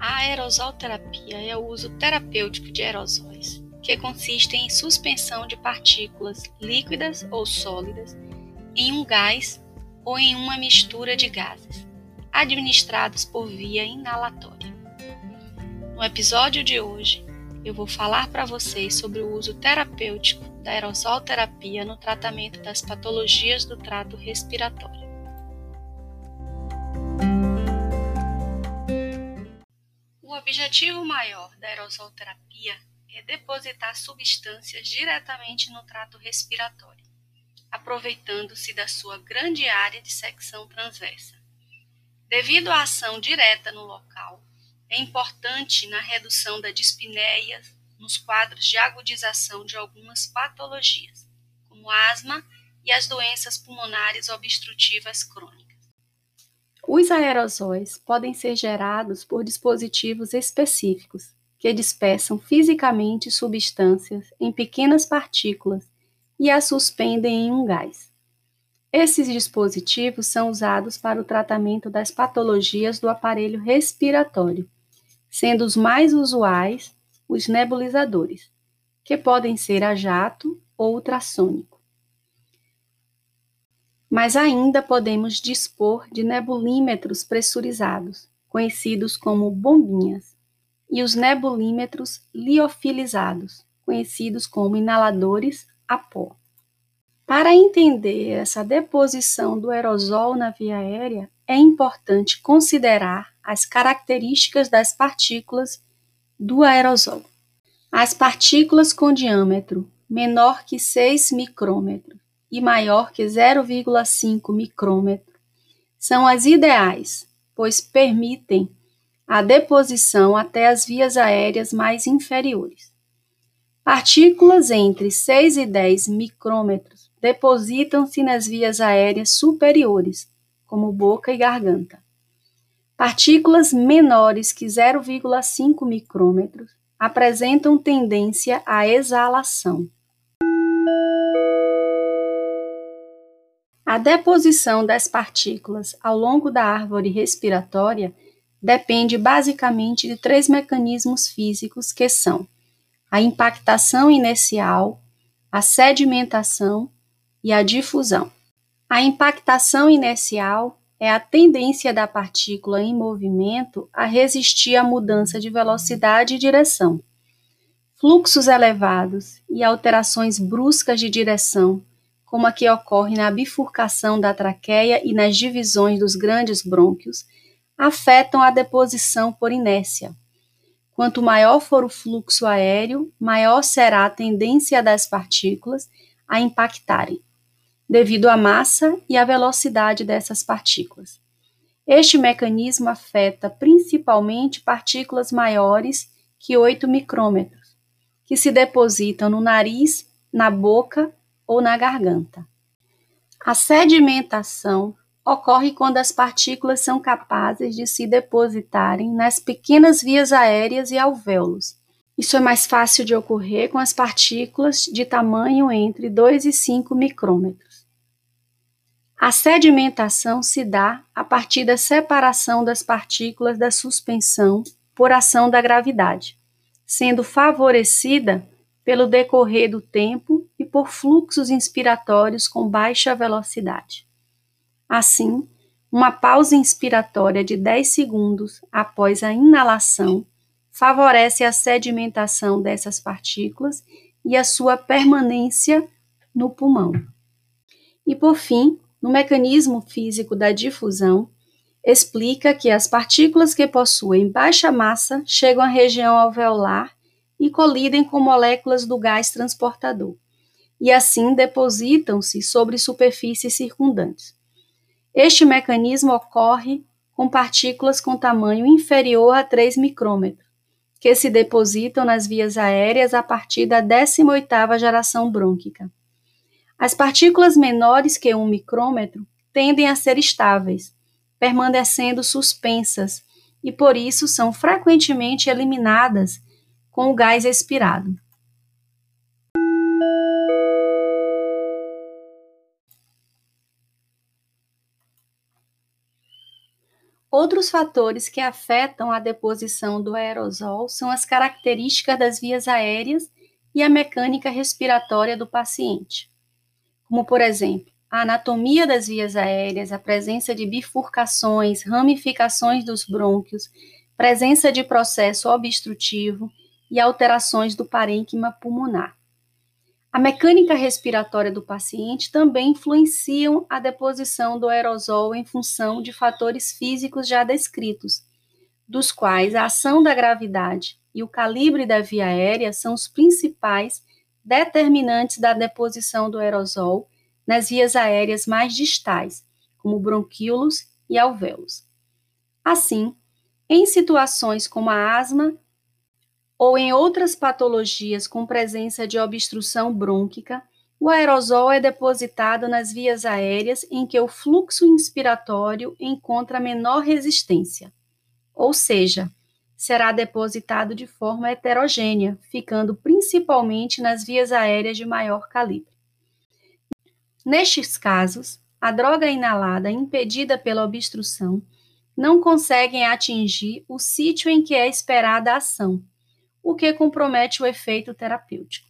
A aerosolterapia é o uso terapêutico de aerosóis, que consiste em suspensão de partículas líquidas ou sólidas em um gás ou em uma mistura de gases, administrados por via inalatória. No episódio de hoje, eu vou falar para vocês sobre o uso terapêutico da aerosolterapia no tratamento das patologias do trato respiratório. Objetivo maior da aerosolterapia é depositar substâncias diretamente no trato respiratório, aproveitando-se da sua grande área de secção transversa. Devido à ação direta no local, é importante na redução da dispneia nos quadros de agudização de algumas patologias, como asma e as doenças pulmonares obstrutivas crônicas. Os aerosóis podem ser gerados por dispositivos específicos que dispersam fisicamente substâncias em pequenas partículas e as suspendem em um gás. Esses dispositivos são usados para o tratamento das patologias do aparelho respiratório sendo os mais usuais os nebulizadores, que podem ser a jato ou ultrassônico. Mas ainda podemos dispor de nebulímetros pressurizados, conhecidos como bombinhas, e os nebulímetros liofilizados, conhecidos como inaladores a pó. Para entender essa deposição do aerosol na via aérea, é importante considerar as características das partículas do aerosol. As partículas com diâmetro menor que 6 micrômetros e maior que 0,5 micrômetro são as ideais, pois permitem a deposição até as vias aéreas mais inferiores. Partículas entre 6 e 10 micrômetros depositam-se nas vias aéreas superiores, como boca e garganta. Partículas menores que 0,5 micrômetros apresentam tendência à exalação. A deposição das partículas ao longo da árvore respiratória depende basicamente de três mecanismos físicos que são a impactação inicial, a sedimentação e a difusão. A impactação inicial é a tendência da partícula em movimento a resistir à mudança de velocidade e direção. Fluxos elevados e alterações bruscas de direção, como a que ocorre na bifurcação da traqueia e nas divisões dos grandes brônquios, afetam a deposição por inércia. Quanto maior for o fluxo aéreo, maior será a tendência das partículas a impactarem devido à massa e à velocidade dessas partículas. Este mecanismo afeta principalmente partículas maiores que 8 micrômetros, que se depositam no nariz, na boca ou na garganta. A sedimentação ocorre quando as partículas são capazes de se depositarem nas pequenas vias aéreas e alvéolos. Isso é mais fácil de ocorrer com as partículas de tamanho entre 2 e 5 micrômetros. A sedimentação se dá a partir da separação das partículas da suspensão por ação da gravidade, sendo favorecida pelo decorrer do tempo por fluxos inspiratórios com baixa velocidade. Assim, uma pausa inspiratória de 10 segundos após a inalação favorece a sedimentação dessas partículas e a sua permanência no pulmão. E por fim, no mecanismo físico da difusão, explica que as partículas que possuem baixa massa chegam à região alveolar e colidem com moléculas do gás transportador, e assim depositam-se sobre superfícies circundantes. Este mecanismo ocorre com partículas com tamanho inferior a 3 micrômetros, que se depositam nas vias aéreas a partir da 18ª geração brônquica. As partículas menores que um micrômetro tendem a ser estáveis, permanecendo suspensas e por isso são frequentemente eliminadas com o gás expirado. Outros fatores que afetam a deposição do aerosol são as características das vias aéreas e a mecânica respiratória do paciente, como, por exemplo, a anatomia das vias aéreas, a presença de bifurcações, ramificações dos brônquios, presença de processo obstrutivo e alterações do parênquima pulmonar. A mecânica respiratória do paciente também influenciam a deposição do aerosol em função de fatores físicos já descritos, dos quais a ação da gravidade e o calibre da via aérea são os principais determinantes da deposição do aerosol nas vias aéreas mais distais, como bronquíolos e alvéolos. Assim, em situações como a asma ou em outras patologias com presença de obstrução brônquica, o aerosol é depositado nas vias aéreas em que o fluxo inspiratório encontra menor resistência, ou seja, será depositado de forma heterogênea, ficando principalmente nas vias aéreas de maior calibre. Nestes casos, a droga inalada impedida pela obstrução não consegue atingir o sítio em que é esperada a ação, o que compromete o efeito terapêutico.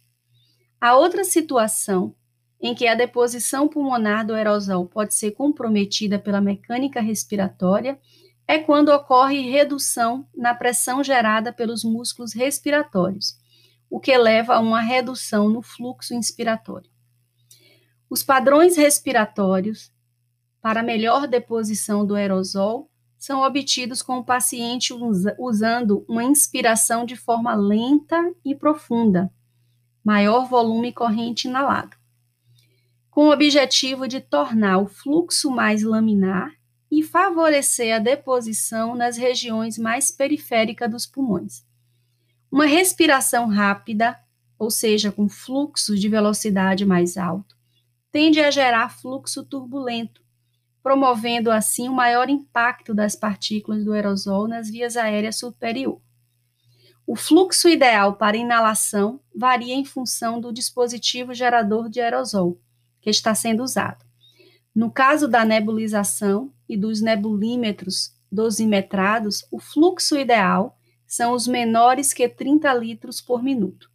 A outra situação em que a deposição pulmonar do aerosol pode ser comprometida pela mecânica respiratória é quando ocorre redução na pressão gerada pelos músculos respiratórios, o que leva a uma redução no fluxo inspiratório. Os padrões respiratórios para melhor deposição do aerosol são obtidos com o paciente usando uma inspiração de forma lenta e profunda, maior volume corrente inalado, com o objetivo de tornar o fluxo mais laminar e favorecer a deposição nas regiões mais periféricas dos pulmões. Uma respiração rápida, ou seja, com fluxo de velocidade mais alto, tende a gerar fluxo turbulento, promovendo assim o maior impacto das partículas do aerosol nas vias aéreas superior. O fluxo ideal para inalação varia em função do dispositivo gerador de aerosol que está sendo usado. No caso da nebulização e dos nebulímetros dosimetrados, o fluxo ideal são os menores que 30 litros por minuto.